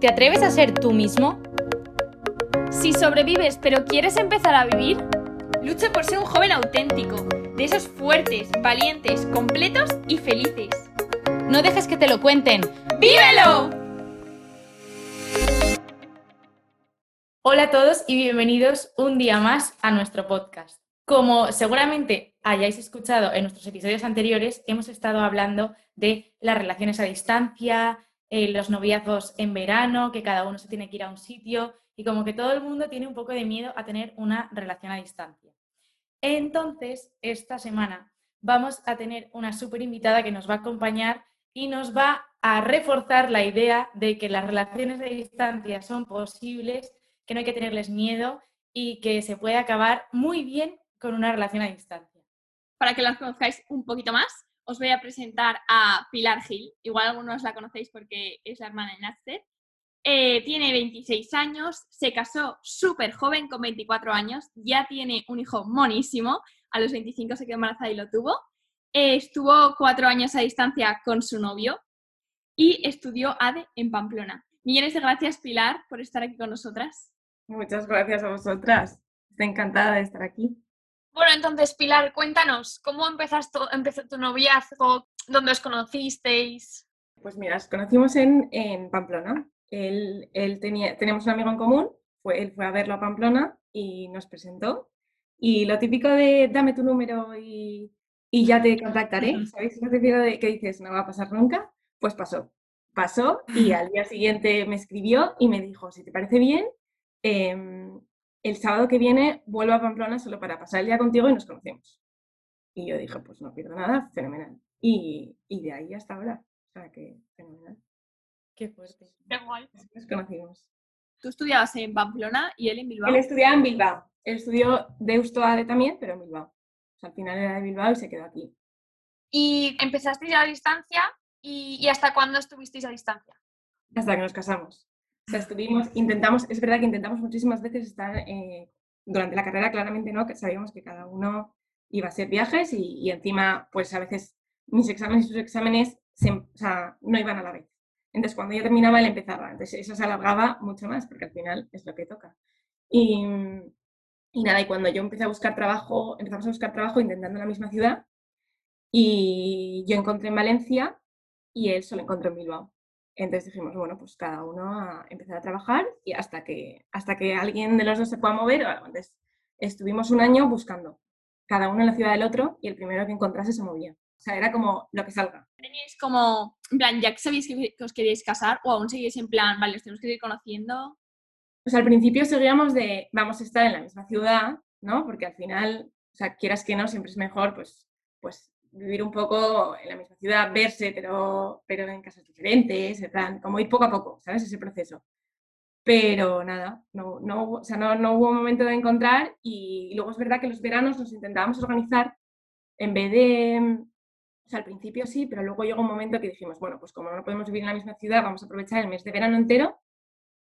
¿Te atreves a ser tú mismo? Si sobrevives pero quieres empezar a vivir, lucha por ser un joven auténtico, de esos fuertes, valientes, completos y felices. No dejes que te lo cuenten. ¡Vívelo! Hola a todos y bienvenidos un día más a nuestro podcast. Como seguramente hayáis escuchado en nuestros episodios anteriores, hemos estado hablando de las relaciones a distancia, eh, los noviazgos en verano, que cada uno se tiene que ir a un sitio y como que todo el mundo tiene un poco de miedo a tener una relación a distancia. Entonces, esta semana vamos a tener una súper invitada que nos va a acompañar y nos va a reforzar la idea de que las relaciones a distancia son posibles, que no hay que tenerles miedo y que se puede acabar muy bien con una relación a distancia. Para que las conozcáis un poquito más, os voy a presentar a Pilar Gil. Igual algunos la conocéis porque es la hermana de Náster. Eh, tiene 26 años, se casó súper joven, con 24 años, ya tiene un hijo monísimo, a los 25 se quedó embarazada y lo tuvo. Eh, estuvo cuatro años a distancia con su novio y estudió ADE en Pamplona. Millones de gracias, Pilar, por estar aquí con nosotras. Muchas gracias a vosotras. Estoy encantada de estar aquí. Bueno, entonces, Pilar, cuéntanos, ¿cómo empezaste, empezó tu noviazgo? ¿Dónde os conocisteis? Pues mira, nos conocimos en, en Pamplona. Él, él, tenía, teníamos un amigo en común, fue, él fue a verlo a Pamplona y nos presentó. Y lo típico de dame tu número y, y ya te contactaré, ¿sabéis? Lo típico de que dices no va a pasar nunca, pues pasó. Pasó y al día siguiente me escribió y me dijo, si te parece bien, eh, el sábado que viene vuelvo a Pamplona solo para pasar el día contigo y nos conocemos. Y yo dije, pues no pierdo nada, fenomenal. Y, y de ahí hasta ahora. O sea que fenomenal. Qué fuerte. Qué guay. Nos conocimos. Tú estudiabas en Pamplona y él en Bilbao. Él estudiaba en Bilbao. Él estudió Deusto ADE también, pero en Bilbao. O sea, al final era de Bilbao y se quedó aquí. Y empezasteis a distancia y, y ¿hasta cuándo estuvisteis a distancia? Hasta que nos casamos. Estuvimos, intentamos, es verdad que intentamos muchísimas veces estar eh, durante la carrera, claramente no, que sabíamos que cada uno iba a hacer viajes y, encima, pues a veces mis exámenes y sus exámenes no iban a la vez. Entonces, cuando yo terminaba, él empezaba. Entonces, eso se alargaba mucho más, porque al final es lo que toca. Y, y nada, y cuando yo empecé a buscar trabajo, empezamos a buscar trabajo intentando en la misma ciudad, y yo encontré en Valencia y él solo encontró en Bilbao. Entonces dijimos, bueno, pues cada uno a empezar a trabajar y hasta que, hasta que alguien de los dos se pueda mover. Entonces estuvimos un año buscando, cada uno en la ciudad del otro y el primero que encontrase se movía. O sea, era como lo que salga. ¿Teníais como, en plan, ya que sabéis que, os queríais casar o aún seguís en plan, vale, os tenemos que ir conociendo? Pues al principio seguíamos de, vamos a estar en la misma ciudad, ¿no? Porque al final, o sea, quieras que no, siempre es mejor, pues, pues vivir un poco en la misma ciudad, verse, pero, pero en casas diferentes, en plan, como ir poco a poco, ¿sabes? Ese proceso. Pero nada, no, no, o sea, no, no hubo momento de encontrar y, y, luego es verdad que los veranos nos intentábamos organizar en vez de, o sea, al principio sí, pero luego llegó un momento que dijimos, bueno, pues como no podemos vivir en la misma ciudad, vamos a aprovechar el mes de verano entero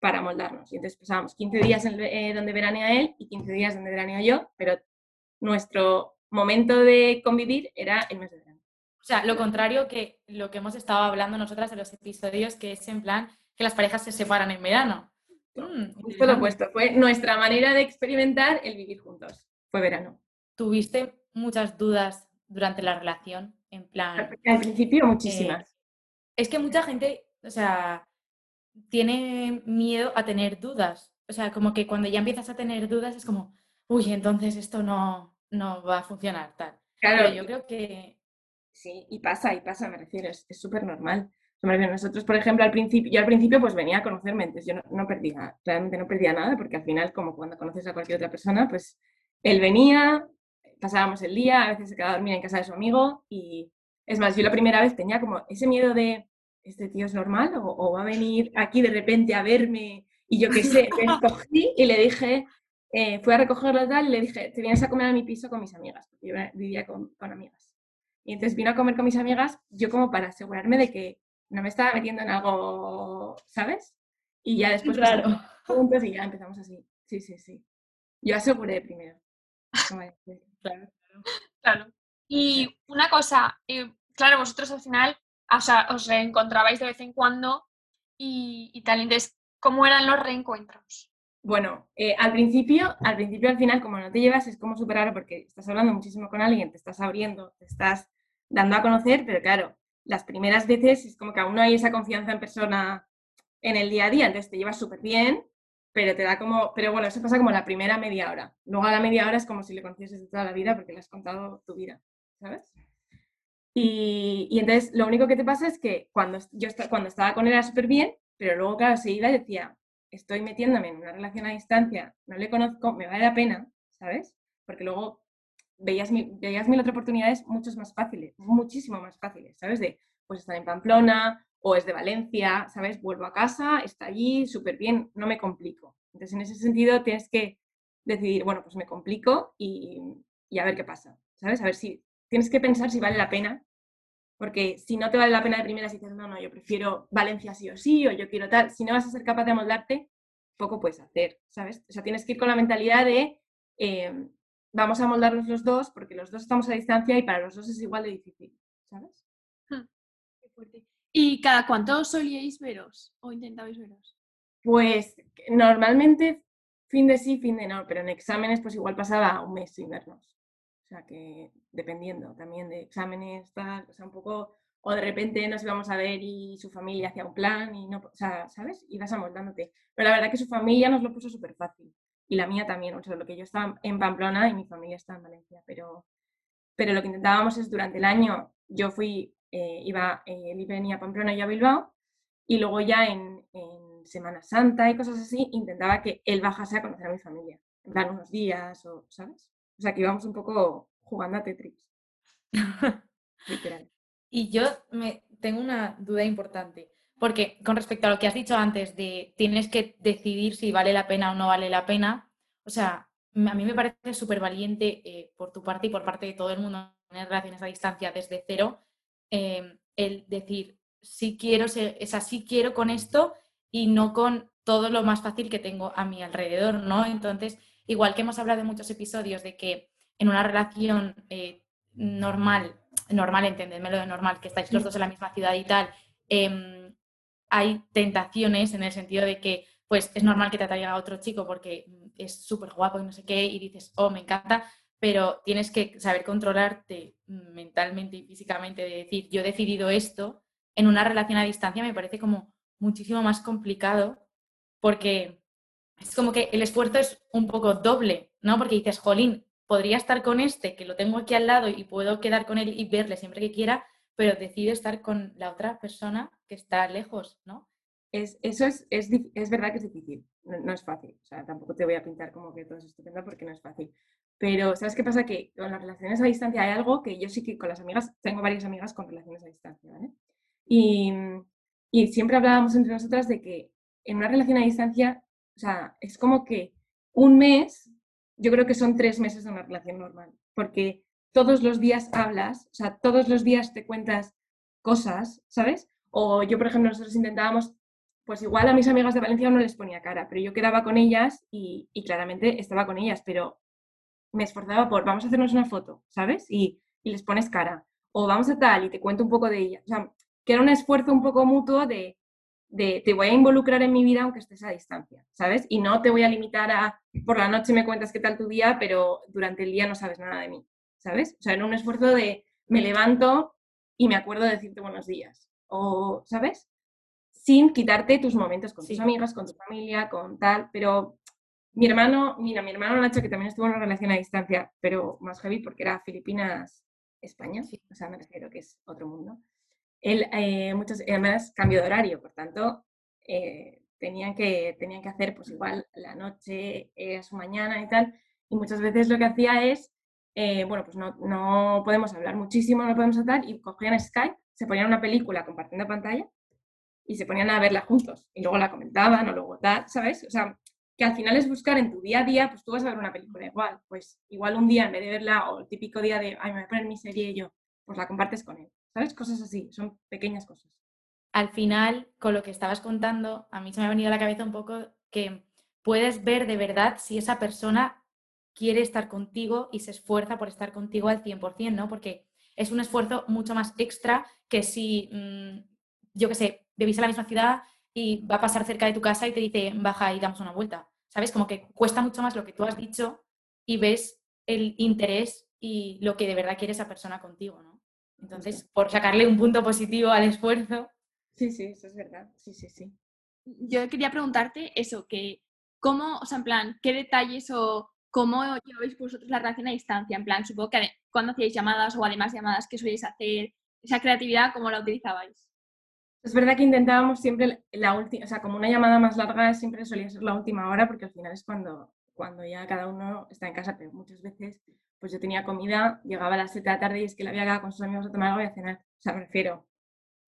para moldarnos. Y entonces pasábamos 15 días en, eh, donde veranea él y 15 días donde veranea yo, pero nuestro momento de convivir era el mes de verano. O sea, lo contrario que lo que hemos estado hablando nosotras en los episodios, que es en plan que las parejas se separan en verano. Mm, Justo lo opuesto, fue nuestra manera de experimentar el vivir juntos. Fue verano. ¿Tuviste muchas dudas durante la relación? En plan. Al principio, muchísimas. Eh, es que mucha gente, o sea, tiene miedo a tener dudas. O sea, como que cuando ya empiezas a tener dudas es como, uy, entonces esto no, no va a funcionar tal. Claro, Pero yo creo que... Sí, y pasa, y pasa, me refiero, es súper normal. Nosotros, por ejemplo, al principio, yo al principio pues venía a conocerme, entonces yo no, no, perdía, realmente no perdía nada, porque al final, como cuando conoces a cualquier otra persona, pues él venía, pasábamos el día, a veces se quedaba a dormir en casa de su amigo, y es más, yo la primera vez tenía como ese miedo de, ¿este tío es normal? ¿O, o va a venir aquí de repente a verme? Y yo qué sé, me escogí y le dije, eh, fui a recogerlo tal y le dije, te vienes a comer a mi piso con mis amigas, porque yo vivía con, con, amigas. Y entonces vino a comer con mis amigas, yo como para asegurarme de que no me estaba metiendo en algo, ¿sabes? Y ya después claro. juntos y ya empezamos así. Sí, sí, sí. Yo aseguré primero. claro, claro. Y una cosa, eh, claro, vosotros al final o sea, os reencontrabais de vez en cuando y, y tal. Entonces, ¿Cómo eran los reencuentros? Bueno, eh, al principio, al principio, al final, como no te llevas, es como superar porque estás hablando muchísimo con alguien, te estás abriendo, te estás dando a conocer, pero claro, las primeras veces es como que aún no hay esa confianza en persona en el día a día, entonces te llevas súper bien, pero te da como, pero bueno, eso pasa como la primera media hora. Luego a la media hora es como si le conocieses toda la vida porque le has contado tu vida, ¿sabes? Y, y entonces lo único que te pasa es que cuando yo cuando estaba con él era súper bien, pero luego, claro, seguida decía, estoy metiéndome en una relación a distancia, no le conozco, me vale la pena, ¿sabes? Porque luego veías, veías mil otras oportunidades muchos más fáciles, muchísimo más fáciles, ¿sabes? De, pues estar en Pamplona o es de Valencia, ¿sabes? Vuelvo a casa, está allí, súper bien, no me complico. Entonces, en ese sentido, tienes que decidir, bueno, pues me complico y, y a ver qué pasa, ¿sabes? A ver si tienes que pensar si vale la pena, porque si no te vale la pena de primeras y dices, no, no, yo prefiero Valencia sí o sí, o yo quiero tal, si no vas a ser capaz de amoldarte, poco puedes hacer, ¿sabes? O sea, tienes que ir con la mentalidad de, em, vamos a moldarnos los dos porque los dos estamos a distancia y para los dos es igual de difícil, ¿sabes? Hmm, ¿Y cada cuánto solíais veros o intentabais veros? Pues normalmente fin de sí, fin de no, pero en exámenes pues igual pasaba un mes sin vernos. O sea que dependiendo también de exámenes, tal, o sea, un poco, o de repente nos íbamos a ver y su familia hacía un plan y no, o sea, ¿sabes? Ibas amoldándote. Pero la verdad que su familia nos lo puso súper fácil y la mía también, o sea, lo que yo estaba en Pamplona y mi familia está en Valencia, pero, pero lo que intentábamos es durante el año, yo fui, eh, iba, eh, él venía a Pamplona y a Bilbao, y luego ya en, Semana Santa y cosas así, intentaba que él bajase a conocer a mi familia, en plan unos días, o, ¿sabes? O sea, que íbamos un poco jugando a Tetris. Literal. Y yo me, tengo una duda importante. Porque con respecto a lo que has dicho antes de tienes que decidir si vale la pena o no vale la pena, o sea, a mí me parece súper valiente eh, por tu parte y por parte de todo el mundo tener relaciones a distancia desde cero, em, el decir, sí quiero, es así quiero con esto y no con todo lo más fácil que tengo a mi alrededor, ¿no? Entonces, igual que hemos hablado en muchos episodios de que en una relación eh, normal, normal, entendedme lo de normal, que estáis los dos en la misma ciudad y tal, em, hay tentaciones en el sentido de que pues es normal que te atraiga a otro chico porque es súper guapo y no sé qué y dices, oh, me encanta, pero tienes que saber controlarte mentalmente y físicamente de decir, yo he decidido esto, en una relación a distancia me parece como muchísimo más complicado porque es como que el esfuerzo es un poco doble, ¿no? Porque dices, jolín, podría estar con este, que lo tengo aquí al lado y puedo quedar con él y verle siempre que quiera, pero decide estar con la otra persona que está lejos, ¿no? Es, eso es, es, es, verdad que es difícil, no, es fácil. O sea, tampoco te voy a pintar como que todo es estupendo porque no es fácil. Pero, ¿sabes qué pasa? Que con las relaciones a distancia hay algo que yo sí que con las amigas, tengo varias amigas con relaciones a distancia, ¿vale? Y, y siempre hablábamos entre nosotras de que en una relación a distancia, o sea, es como que un mes, yo creo que son tres meses de una relación normal, porque todos los días hablas, o sea, todos los días te cuentas cosas, ¿sabes? O yo, por ejemplo, nosotros intentábamos, pues igual a mis amigas de Valencia no les ponía cara, pero yo quedaba con ellas y, claramente estaba con ellas, pero me esforzaba por, vamos a hacernos una foto, ¿sabes? Y, les pones cara. O vamos a tal y te cuento un poco de ella. O sea, que era un esfuerzo un poco mutuo de, de, te voy a involucrar en mi vida aunque estés a distancia, ¿sabes? Y no te voy a limitar a, por la noche me cuentas qué tal tu día, pero durante el día no sabes nada de mí. ¿sabes? O sea, en un esfuerzo de me levanto y me acuerdo de decirte buenos días, o, ¿sabes? Sin quitarte tus momentos con tus amigas, con tu familia, con tal, pero mi hermano, mira, mi hermano Nacho, que también estuvo en una relación a distancia, pero más heavy porque era Filipinas, España, o sea, me refiero que es otro mundo. Él, eh, muchos, además, cambio de horario, por tanto, eh, tenían, que, tenían que hacer, pues igual, la noche era su mañana y tal, y muchas veces lo que hacía es eh, bueno, pues no, no, podemos hablar muchísimo, no podemos hablar, y cogían Skype, se ponían una película compartiendo pantalla y se ponían a verla juntos y luego la comentaban o luego tal, ¿sabes? O sea, que al final es buscar en tu día a día, pues tú vas a ver una película igual, pues igual un día en vez de verla o el típico día de, ay, me voy a poner mi serie y yo, pues la compartes con él, ¿sabes? Cosas así, son pequeñas cosas. Al final, con lo que estabas contando, a mí se me ha venido a la cabeza un poco que puedes ver de verdad si esa persona quiere estar contigo y se esfuerza por estar contigo al 100%, ¿no? Porque es un esfuerzo mucho más extra que si, mm, yo qué sé, vivís en la misma ciudad, y va a pasar cerca de tu casa y te dice, baja y damos una vuelta. ¿Sabes? Como que cuesta mucho más lo que tú has dicho y ves el interés y lo que de verdad quiere esa persona contigo, ¿no? Entonces, por sacarle un punto positivo al esfuerzo. Sí, sí, eso es verdad. Sí, sí, sí. Yo quería preguntarte eso, que cómo, o sea, en plan, qué detalles o cómo lleváis vosotros la relación a distancia, en plan, supongo que cuando hacíais llamadas o además llamadas que soléis hacer, esa creatividad, ¿cómo la utilizabais? Es verdad que intentábamos siempre la última, o sea, como una llamada más larga siempre solía ser la última hora porque al final es cuando, cuando ya cada uno está en casa, pero muchas veces pues yo tenía comida, llegaba a las 7 de la tarde y es que la había quedado con sus amigos a tomar algo y a cenar, o sea, me refiero.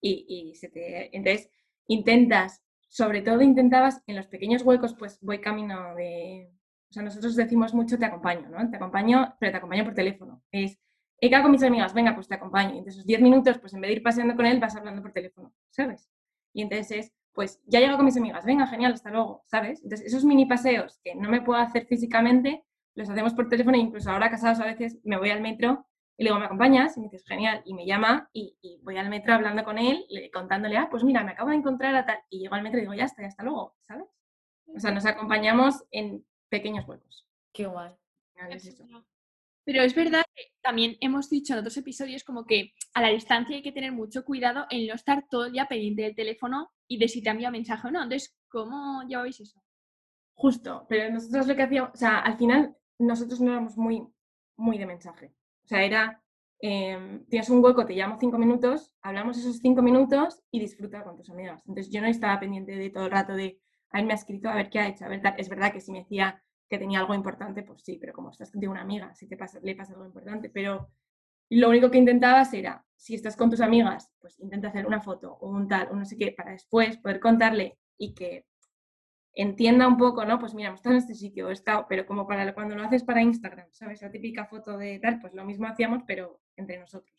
Y, y se te, entonces intentas, sobre todo intentabas en los pequeños huecos, pues voy camino de, o sea, nosotros decimos mucho te acompaño, ¿no? Te acompaño, pero te acompaño por teléfono. Es, he quedado con mis amigas, venga, pues te acompaño. Y entonces esos 10 minutos, pues en vez de ir paseando con él, vas hablando por teléfono, ¿sabes? Y entonces es, pues ya he llegado con mis amigas, venga, genial, hasta luego, ¿sabes? Entonces esos mini paseos que no me puedo hacer físicamente, los hacemos por teléfono e incluso ahora casados a veces me voy al metro y le digo, ¿me acompañas? Y me dices, genial, y me llama y, voy al metro hablando con él, contándole, ah, pues mira, me acabo de encontrar a tal, y llego al metro y digo, ya está, ya hasta luego, ¿sabes? O sea, nos acompañamos en pequeños huecos. Qué guay. Pero es verdad que también hemos dicho en otros episodios como que a la distancia hay que tener mucho cuidado en no estar todo el día pendiente del teléfono y de si te envía mensaje o no. Entonces, ¿cómo lleváis eso? Justo, pero nosotros lo que hacíamos, o sea, al final nosotros no éramos muy, muy de mensaje. O sea, era, em, tienes un hueco, te llamo cinco minutos, hablamos esos cinco minutos y disfruta con tus amigas. Entonces yo no estaba pendiente de todo el rato de, a él me ha escrito, a ver qué ha hecho, a es verdad que si me decía que tenía algo importante, pues sí, pero como estás de una amiga, si te pasa, le pasa algo importante, pero lo único que intentabas era, si estás con tus amigas, pues intenta hacer una foto o un tal, o no sé qué, para después poder contarle y que entienda un poco, ¿no? Pues mira, estás en este sitio, estado, pero como para cuando lo haces para Instagram, ¿sabes? La típica foto de tal, pues lo mismo hacíamos, pero entre nosotros.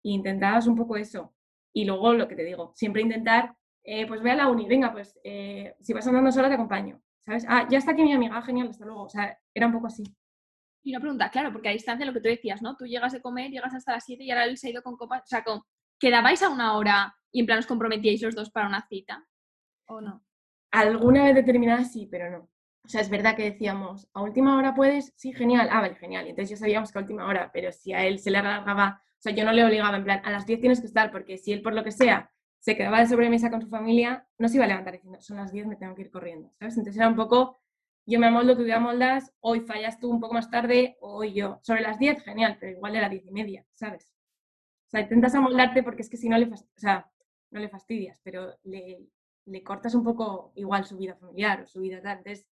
Y intentabas un poco eso. Y luego lo que te digo, siempre intentar, eh, pues ve a la uni, venga, pues eh, si vas andando sola te acompaño, ¿sabes? Ah, ya está aquí mi amiga, genial, hasta luego. O sea, era un poco así. Y una pregunta, claro, porque a distancia lo que tú decías, ¿no? Tú llegas de comer, llegas hasta las 7 y ahora él se ha ido con copas, o sea, con, ¿quedabais a una hora y en plan os comprometíais los dos para una cita? ¿O no? Alguna vez determinada sí, pero no. O sea, es verdad que decíamos, ¿a última hora puedes? Sí, genial. Ah, vale, genial. Entonces ya sabíamos que a última hora, pero si a él se le alargaba, o sea, yo no le obligaba en plan, a las 10 tienes que estar, porque si él por lo que sea se quedaba de sobremesa con su familia, no se iba a levantar diciendo, son las 10, me tengo que ir corriendo, ¿sabes? Entonces era un poco, yo me amoldo, tú te amoldas, hoy fallas tú un poco más tarde, hoy yo. Sobre las 10, genial, pero igual era 10 y media, ¿sabes? O sea, intentas amoldarte porque es que si no le, o sea, no le fastidias, pero le, le cortas un poco igual su vida familiar o su vida tal. Entonces,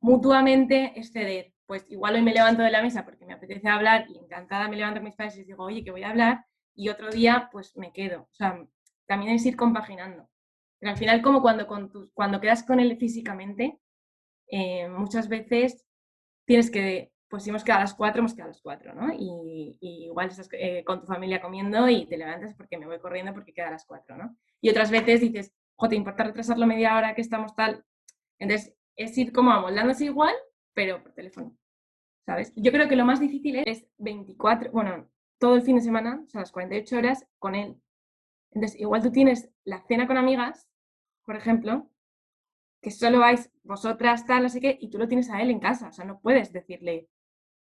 mutuamente exceder. Pues igual hoy me levanto de la mesa porque me apetece hablar y encantada me levanto a mis padres y digo, oye, que voy a hablar, y otro día pues me quedo. O sea, también es ir compaginando. Pero al final, como cuando, cuando quedas con él físicamente, eh, muchas veces tienes que, pues si hemos quedado a las cuatro, hemos quedado a las cuatro, ¿no? Y, igual estás eh, con tu familia comiendo y te levantas porque me voy corriendo porque queda a las cuatro, ¿no? Y otras veces dices, ¿te importa retrasarlo media hora que estamos tal? Entonces, es ir como amoldándose igual, pero por teléfono, ¿sabes? Yo creo que lo más difícil es 24, bueno, todo el fin de semana, o sea, las 48 horas con él. Entonces, igual tú tienes la cena con amigas, por ejemplo, que solo vais vosotras, tal, no sé y tú lo tienes a él en casa. O sea, no puedes decirle,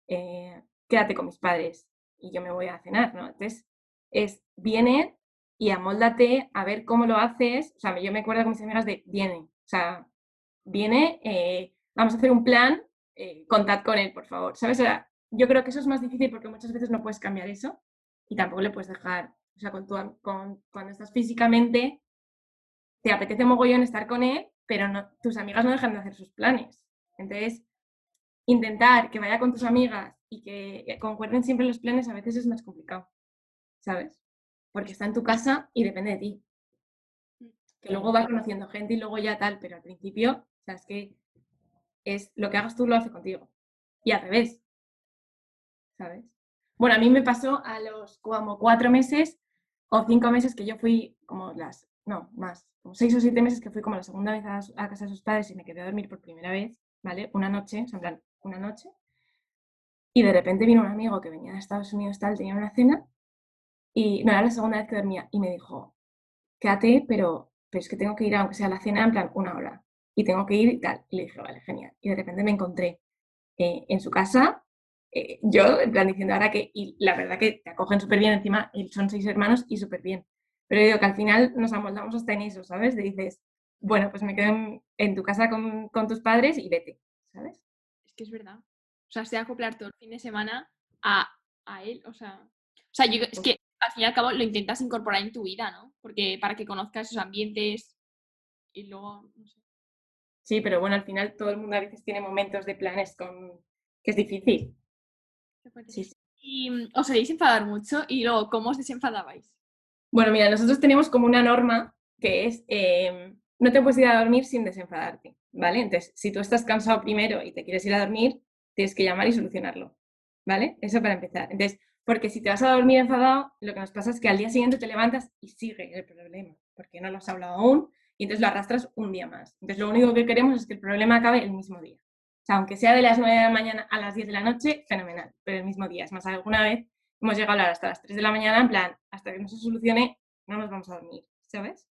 eh, quédate con mis padres y yo me voy a cenar, ¿no? Entonces, es, viene y amóldate a ver cómo lo haces. O sea, yo me acuerdo con mis amigas de, viene, o sea, viene, eh, vamos a hacer un plan, eh, contad con él, por favor. ¿Sabes? O sea, yo creo que eso es más difícil porque muchas veces no puedes cambiar eso y tampoco le puedes dejar, o sea, con con, cuando estás físicamente, te apetece mogollón estar con él, pero no, tus amigas no dejan de hacer sus planes. Entonces, intentar que vaya con tus amigas y que concuerden siempre los planes a veces es más complicado, ¿sabes? porque está en tu casa y depende de ti. Mm. Que luego va conociendo gente y luego ya tal, pero al principio, o sea, es que es lo que hagas tú lo hace contigo. Y al revés. ¿Sabes? Bueno, a mí me pasó a los como cuatro meses o cinco meses que yo fui como las, no, más, como seis o siete meses que fui como la segunda vez a, casa de sus padres y me quedé a dormir por primera vez, ¿vale? Una noche, o sea, en plan, una noche. Y de repente vino un amigo que venía de Estados Unidos, tal, tenía una cena y no era la segunda vez que dormía y me dijo, quédate, pero, pero es que tengo que ir, aunque sea a la cena, en plan una hora. Y tengo que ir y tal. Y le dije, vale, genial. Y de repente me encontré eh, en su casa, eh, yo, en plan diciendo ahora que, y la verdad que te acogen súper bien, encima son seis hermanos y súper bien. Pero digo que al final nos amoldamos hasta en eso, ¿sabes? De dices, bueno, pues me quedo en, tu casa con, con, tus padres y vete, ¿sabes? Es que es verdad. O sea, se acoplar todo el fin de semana a, a él, o sea... O sea, yo, es pues que al fin y al cabo lo intentas incorporar en tu vida, ¿no? Porque para que conozcas esos ambientes y luego, no sé. Sí, pero bueno, al final todo el mundo a veces tiene momentos de planes con que es difícil. Sí, Y mm, os solíais enfadar mucho y luego, ¿cómo os desenfadabais? Bueno, mira, nosotros tenemos como una norma que es em, no te puedes ir a dormir sin desenfadarte, ¿vale? Entonces, si tú estás cansado primero y te quieres ir a dormir, tienes que llamar y solucionarlo, ¿vale? Eso para empezar. Entonces, porque si te vas a dormir enfadado, lo que nos pasa es que al día siguiente te levantas y sigue el problema, porque no lo has hablado aún y entonces lo arrastras un día más. Entonces, lo único que queremos es que el problema acabe el mismo día. O sea, aunque sea de las 9 de la mañana a las 10 de la noche, fenomenal, pero el mismo día. Es más, alguna vez hemos llegado a hablar hasta las 3 de la mañana, en plan, hasta que no se solucione, no nos vamos a dormir, ¿sabes?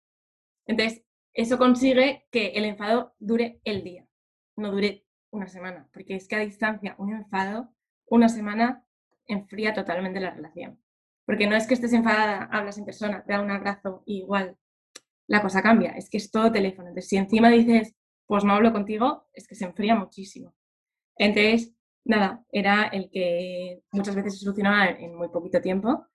Entonces, eso consigue que el enfado dure el día, no dure una semana, porque es que a distancia un enfado, una semana enfría totalmente la relación. Porque no es que estés enfadada, hablas en persona, te da un abrazo y igual la cosa cambia, es que es todo teléfono. Entonces, si encima dices, pues no hablo contigo, es que se enfría muchísimo. Entonces, nada, era el que muchas veces se solucionaba en muy poquito tiempo,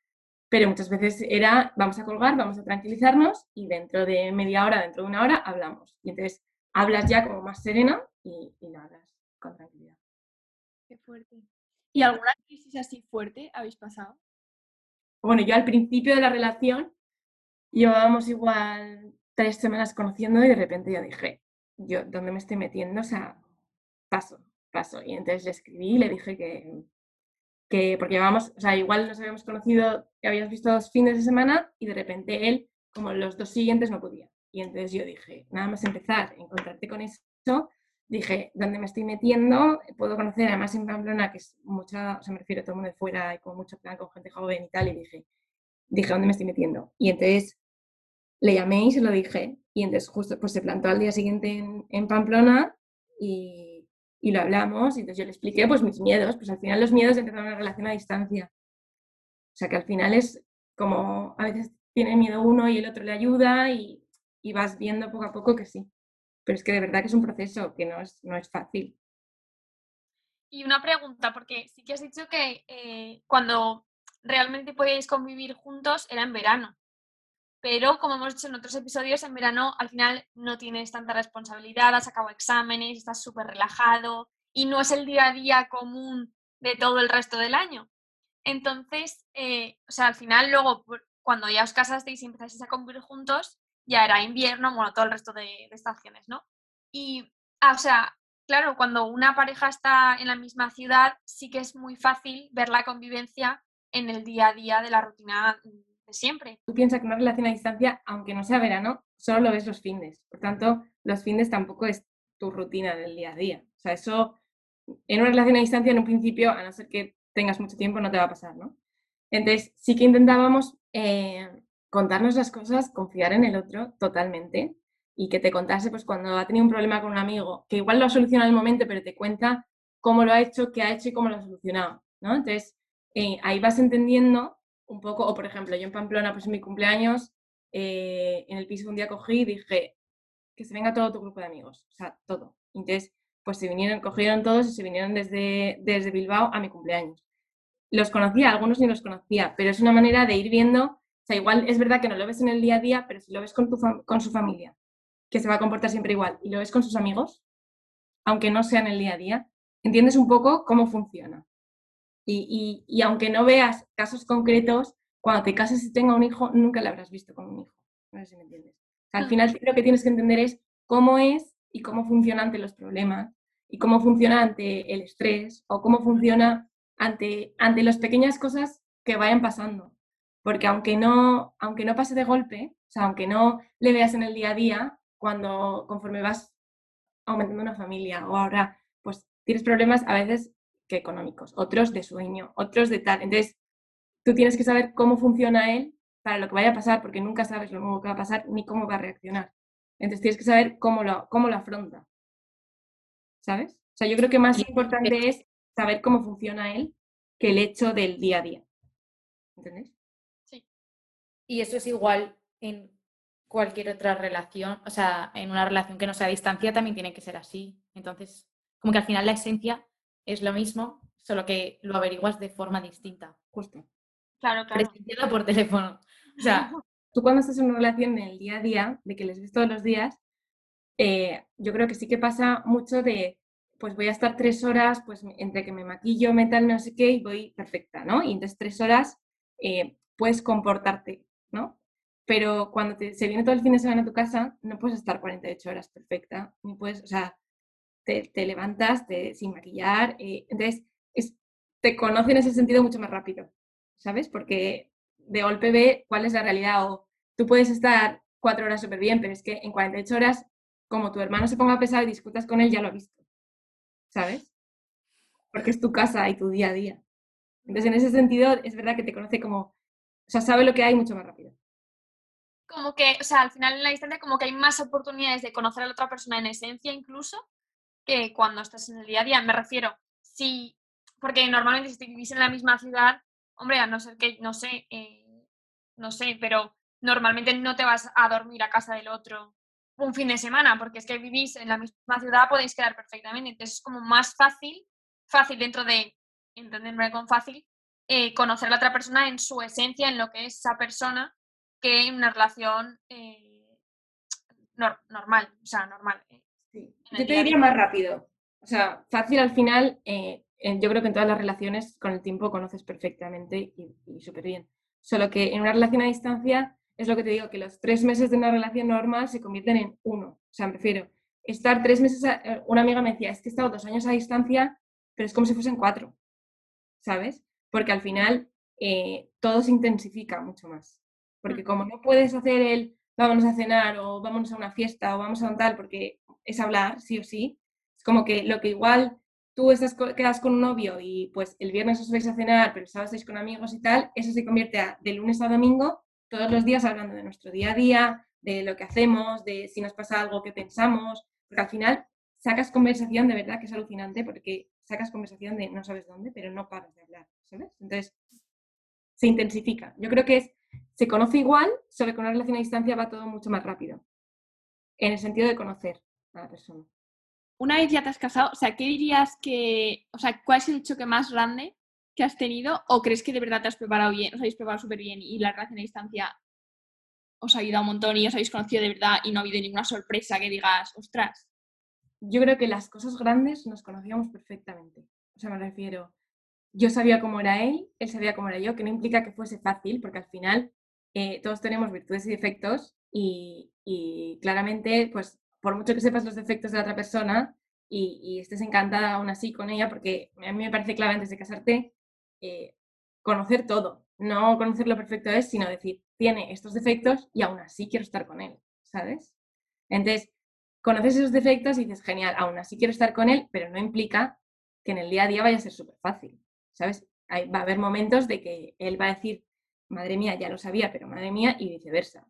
pero muchas veces era, vamos a colgar, vamos a tranquilizarnos y dentro de media hora, dentro de una hora, hablamos. Y entonces hablas ya como más serena y, y hablas con tranquilidad. Qué fuerte. ¿Y alguna crisis así fuerte habéis pasado? Bueno, yo al principio de la relación llevábamos igual tres semanas conociendo y de repente yo dije, yo, ¿dónde me estoy metiendo? O sea, paso, paso. Y entonces le escribí y le dije que, que porque llevábamos, o sea, igual nos habíamos conocido, que habíamos visto dos fines de semana y de repente él, como los dos siguientes, no podía. Y entonces yo dije, nada más empezar, encontrarte con eso, dije, ¿dónde me estoy metiendo? Puedo conocer, además en Pamplona, que es mucha, o sea, me refiero a todo el mundo de fuera y con mucho plan, con gente joven y tal, y dije, dije, ¿dónde me estoy metiendo? Y entonces le llamé y se lo dije, y entonces justo pues se plantó al día siguiente en, en Pamplona y, y, lo hablamos, y entonces yo le expliqué pues mis miedos, pues al final los miedos de empezar una relación a distancia. O sea que al final es como, a veces tiene miedo uno y el otro le ayuda y, y vas viendo poco a poco que sí pero es que de verdad que es un proceso que no es, no es fácil. Y una pregunta, porque sí que has dicho que eh, cuando realmente podíais convivir juntos era en verano, pero como hemos dicho en otros episodios, en verano al final no tienes tanta responsabilidad, has acabado exámenes, estás súper relajado y no es el día a día común de todo el resto del año. Entonces, eh, o sea, al final luego cuando ya os casasteis y empezasteis a convivir juntos, ya era invierno, bueno, todo el resto de, estaciones, ¿no? Y, ah, o sea, claro, cuando una pareja está en la misma ciudad, sí que es muy fácil ver la convivencia en el día a día de la rutina de siempre. Tú piensas que una relación a distancia, aunque no sea verano, solo lo ves los fines. Por tanto, los fines tampoco es tu rutina del día a día. O sea, eso en una relación a distancia en un principio, a no ser que tengas mucho tiempo, no te va a pasar, ¿no? Entonces, sí que intentábamos eh, contarnos las cosas, confiar en el otro totalmente y que te contase pues cuando ha tenido un problema con un amigo, que igual lo ha solucionado en el momento, pero te cuenta cómo lo ha hecho, qué ha hecho y cómo lo ha solucionado, ¿no? Entonces, eh, ahí vas entendiendo un poco, o por ejemplo, yo en Pamplona, pues en mi cumpleaños, eh, en el piso un día cogí y dije que se venga todo tu grupo de amigos, o sea, todo. Entonces, pues se vinieron, cogieron todos y se vinieron desde, desde Bilbao a mi cumpleaños. Los conocía, algunos ni los conocía, pero es una manera de ir viendo o sea, igual es verdad que no lo ves en el día a día, pero si lo ves con, tu con su familia, que se va a comportar siempre igual, y lo ves con sus amigos, aunque no sea en el día a día, entiendes un poco cómo funciona. Y, y, aunque no veas casos concretos, cuando te cases y tenga un hijo, nunca lo habrás visto con un hijo. No sé si me entiendes. al mm. final lo que tienes que entender es cómo es y cómo funciona ante los problemas y cómo funciona ante el estrés o cómo funciona ante, ante las pequeñas cosas que vayan pasando porque aunque no, aunque no pase de golpe, o sea, aunque no le veas en el día a día, cuando conforme vas aumentando una familia o ahora, pues tienes problemas a veces que económicos, otros de sueño, otros de tal. Entonces, tú tienes que saber cómo funciona él para lo que vaya a pasar, porque nunca sabes lo nuevo que va a pasar ni cómo va a reaccionar. Entonces tienes que saber cómo lo, cómo lo afronta. ¿Sabes? O sea, yo creo que más importante es saber cómo funciona él que el hecho del día a día. ¿Entendés? Sí. Y eso es igual en cualquier otra relación, o sea, en una relación que no sea a distancia también tiene que ser así. Entonces, como que al final la esencia es lo mismo, solo que lo averiguas de forma distinta. Justo. Claro, claro. Presenciado por teléfono. O sea, Tú cuando estás en una relación en el día a día, de que les ves todos los días, eh, yo creo que sí que pasa mucho de, pues voy a estar tres horas, pues entre que me maquillo, me tal, no sé qué, y voy perfecta, ¿no? Y entonces tres horas eh, puedes comportarte, ¿no? Pero cuando te- se viene todo el fin de semana a tu casa, no puedes estar 48 horas perfecta, ni puedes, o sea, te, levantas sin maquillar, eh, entonces es, te conoce en ese sentido mucho más rápido, ¿sabes? Porque de golpe ve cuál es la realidad o tú puedes estar cuatro horas súper bien, pero es que en 48 horas, como tu hermano se ponga pesado y discutas con él, ya lo ha visto, ¿sabes? Porque es tu casa y tu día a día. Entonces, en ese sentido, es verdad que te conoce como, o sea, sabe lo que hay mucho más rápido. Como que, o sea, al final en la distancia como que hay más oportunidades de conocer a la otra persona en esencia incluso que cuando estás en el día a día. Me refiero, si, porque normalmente si vivís en la misma ciudad, hombre, a no ser que, no sé, eh, no sé, pero normalmente no te vas a dormir a casa del otro un fin de semana, porque es que vivís en la misma ciudad, podéis quedar perfectamente. Entonces es como más fácil, fácil dentro de, entenderme con fácil, eh, conocer a la otra persona en su esencia, en lo que es esa persona, que en una relación eh, nor- normal, o sea, normal. eh. Sí. Yo te diría más rápido. O sea, fácil al final, eh, yo creo que en todas las relaciones con el tiempo conoces perfectamente y, y súper bien. Solo que en una relación a distancia es lo que te digo, que los tres meses de una relación normal se convierten en uno. O sea, me refiero, estar tres meses, a- eh, una amiga me decía, es que he estado dos años a distancia, pero es como si fuesen cuatro, ¿sabes? Porque al final eh, todo se intensifica mucho más. Porque como no puedes hacer el vámonos a cenar o vámonos a una fiesta o vamos a un tal, porque es hablar, sí o sí, es como que lo que igual tú estás, quedas con un novio y pues el viernes os vais a cenar, pero el sábado estáis con amigos y tal, eso se convierte a, de lunes a domingo, todos los días hablando de nuestro día a día, de lo que hacemos, de si nos pasa algo que pensamos, porque al final sacas conversación de verdad que es alucinante porque sacas conversación de no sabes dónde, pero no paras de hablar, ¿sabes? Entonces se intensifica. Yo creo que se conoce igual, solo que con una relación a distancia va todo mucho más rápido, en el sentido de conocer a la persona. Una vez ya te has casado, o sea, ¿qué dirías que, o sea, cuál es el choque más grande que has tenido? ¿O crees que de verdad te has preparado bien, os habéis preparado súper bien y la relación a distancia os ha ayudado un montón y os habéis conocido de verdad y no ha habido ninguna sorpresa que digas, ostras? Yo creo que las cosas grandes nos conocíamos perfectamente. O sea, me refiero, yo sabía cómo era él, él sabía cómo era yo, que no implica que fuese fácil, porque al final eh, todos tenemos virtudes y defectos y, y claramente, pues por mucho que sepas los defectos de la otra persona y, estés encantada aún así con ella, porque a mí me parece clave antes de casarte eh, conocer todo, no conocer lo perfecto es, sino decir, tiene estos defectos y aún así quiero estar con él, ¿sabes? Entonces, conoces esos defectos y dices, genial, aún así quiero estar con él, pero no implica que en el día a día vaya a ser súper fácil, ¿sabes? Va a haber momentos de que él va a decir, madre mía, ya lo sabía, pero madre mía, y viceversa.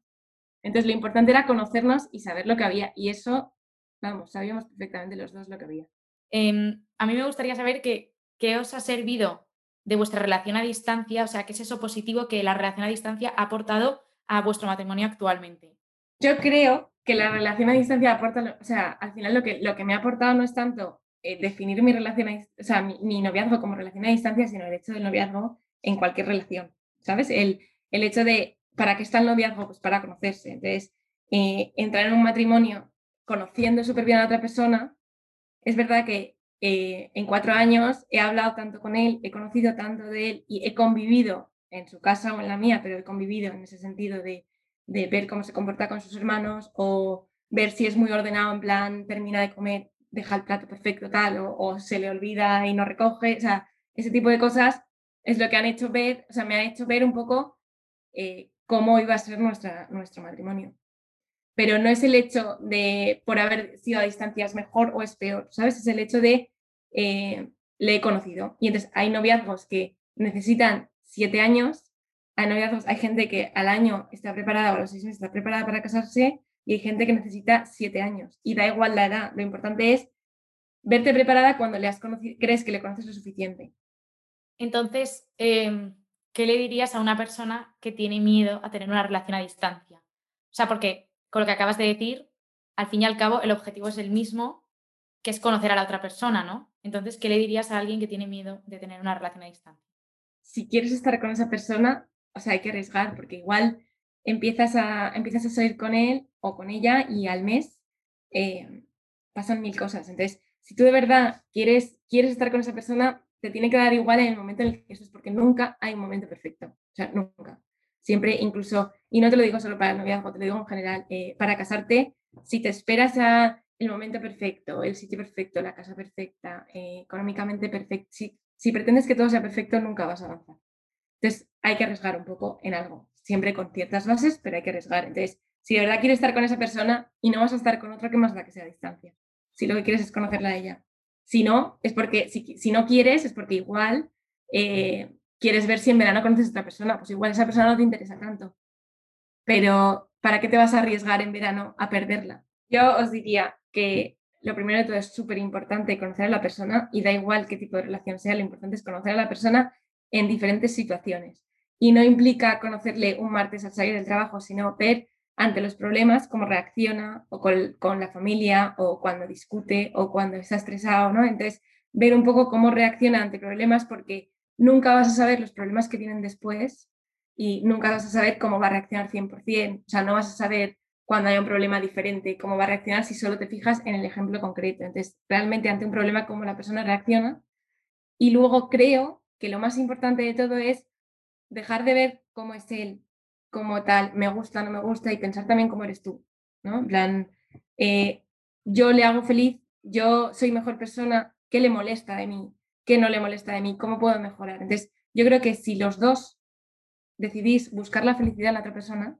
Entonces, lo importante era conocernos y saber lo que había, y eso, vamos, sabíamos perfectamente los dos lo que había. Em, a mí me gustaría saber que- qué os ha servido de vuestra relación a distancia, o sea, qué es eso positivo que la relación a distancia ha aportado a vuestro matrimonio actualmente. Yo creo que la relación a distancia aporta, o sea, al final lo que, lo que me ha aportado no es tanto eh, definir mi relación, a, o sea, mi, mi noviazgo como relación a distancia, sino el hecho del noviazgo en cualquier relación, ¿sabes? El, el hecho de, ¿para qué está el noviazgo? Pues para conocerse. Entonces, eh, entrar en un matrimonio conociendo súper bien a otra persona, es verdad que eh, en cuatro años he hablado tanto con él, he conocido tanto de él y he convivido en su casa o en la mía, pero he convivido en ese sentido de, de ver cómo se comporta con sus hermanos o ver si es muy ordenado, en plan, termina de comer, deja el plato perfecto tal, o, o se le olvida y no recoge, o sea, ese tipo de cosas es lo que han hecho ver, o sea, me ha hecho ver un poco eh, cómo iba a ser nuestro matrimonio. Pero no es el hecho de por haber sido a distancia es mejor o es peor, ¿sabes? Es el hecho de eh, le he conocido. Y entonces hay noviazgos que necesitan siete años, hay noviazgos, hay gente que al año está preparada o a los seis meses está preparada para casarse, y hay gente que necesita siete años. Y da igual la edad, lo importante es verte preparada cuando le has conocido, crees que le conoces lo suficiente. Entonces, em, ¿qué le dirías a una persona que tiene miedo a tener una relación a distancia? O sea, porque con lo que acabas de decir, al fin y al cabo, el objetivo es el mismo, que es conocer a la otra persona, ¿no? Entonces, ¿qué le dirías a alguien que tiene miedo de tener una relación a distancia? Si quieres estar con esa persona, o sea, hay que arriesgar, porque igual empiezas a, empiezas a salir con él o con ella y al mes eh, pasan mil cosas. Entonces, si tú de verdad quieres, quieres estar con esa persona, te tiene que dar igual en el momento en el que eso es, porque nunca hay un momento perfecto. O sea, nunca. Siempre, incluso, y no te lo digo solo para el noviazgo, te lo digo en general, eh, para casarte, si te esperas a el momento perfecto, el sitio perfecto, la casa perfecta, eh, económicamente perfecto, si, si pretendes que todo sea perfecto, nunca vas a avanzar. Entonces, hay que arriesgar un poco en algo, siempre con ciertas bases, pero hay que arriesgar. Entonces, si de verdad quieres estar con esa persona y no vas a estar con otra, que más da que sea a distancia? si lo que quieres es conocerla a ella. Si no, es porque, si, no quieres, es porque igual eh, quieres ver si en verano conoces a otra persona, pues igual esa persona no te interesa tanto. Pero, ¿para qué te vas a arriesgar en verano a perderla? Yo os diría que lo primero de todo es súper importante conocer a la persona y da igual qué tipo de relación sea, lo importante es conocer a la persona en diferentes situaciones. Y no implica conocerle un martes al salir del trabajo, sino ver ante los problemas, cómo reacciona, o con, la familia, o cuando discute, o cuando está estresado, ¿no? Entonces, ver un poco cómo reacciona ante problemas, porque nunca vas a saber los problemas que vienen después y nunca vas a saber cómo va a reaccionar 100%. O sea, no vas a saber cuando haya un problema diferente, cómo va a reaccionar si solo te fijas en el ejemplo concreto. Entonces, realmente ante un problema, cómo la persona reacciona. Y luego creo que lo más importante de todo es dejar de ver cómo es él como tal, me gusta, no me gusta, y pensar también cómo eres tú, ¿no? En plan, eh, yo le hago feliz, yo soy mejor persona, ¿qué le molesta de mí? ¿Qué no le molesta de mí? ¿Cómo puedo mejorar? Entonces, yo creo que si los dos decidís buscar la felicidad en la otra persona,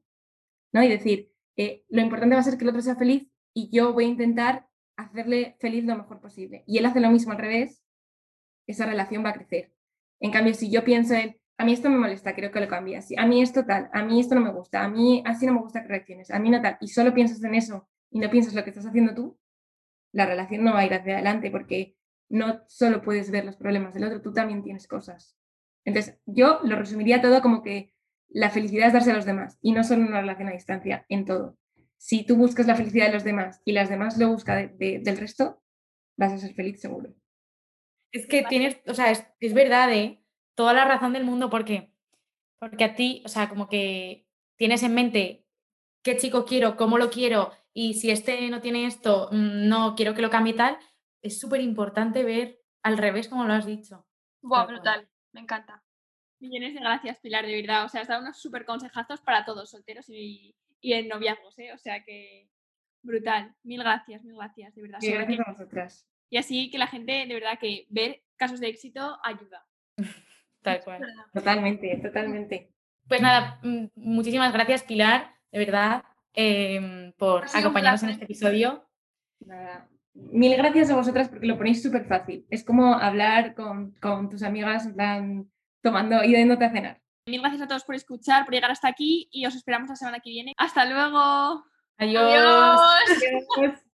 ¿no? Y decir, eh, lo importante va a ser que el otro sea feliz y yo voy a intentar hacerle feliz lo mejor posible. Y él hace lo mismo al revés, esa relación va a crecer. En cambio, si yo pienso en, a mí esto me molesta, creo que lo cambias. A mí esto tal, a mí esto no me gusta, a mí así no me gusta que reacciones, a mí no tal. Y solo piensas en eso y no piensas lo que estás haciendo tú, la relación no va a ir hacia adelante porque no solo puedes ver los problemas del otro, tú también tienes cosas. Entonces, yo lo resumiría todo como que la felicidad es darse a los demás y no solo una relación a distancia, en todo. Si tú buscas la felicidad de los demás y las demás lo buscan del resto, vas a ser feliz seguro. Es que tienes, o sea, es, es verdad, ¿eh? Toda la razón del mundo porque, porque a ti, o sea, como que tienes en mente qué chico quiero, cómo lo quiero y si este no tiene esto, mm, no quiero que lo cambie tal, es súper importante ver al revés como lo has dicho. Buah, brutal, me encanta. Millones de gracias, Pilar, de verdad. O sea, has dado unos súper consejazos para todos, solteros y, y en noviazgos, ¿eh? O sea que brutal. Mil gracias, mil gracias, de verdad. gracias a vosotras. Y así que la gente, de verdad, que ver casos de éxito ayuda. Tal cual. Totalmente, totalmente. Pues nada, mm, muchísimas gracias, Pilar, de verdad, em, por acompañarnos en este episodio. Nada. Mil gracias a vosotras porque lo ponéis súper fácil. Es como hablar con, tus amigas, en tomando y yéndote a cenar. Mil gracias a todos por escuchar, por llegar hasta aquí y os esperamos la semana que viene. Hasta luego. Adiós. Adiós.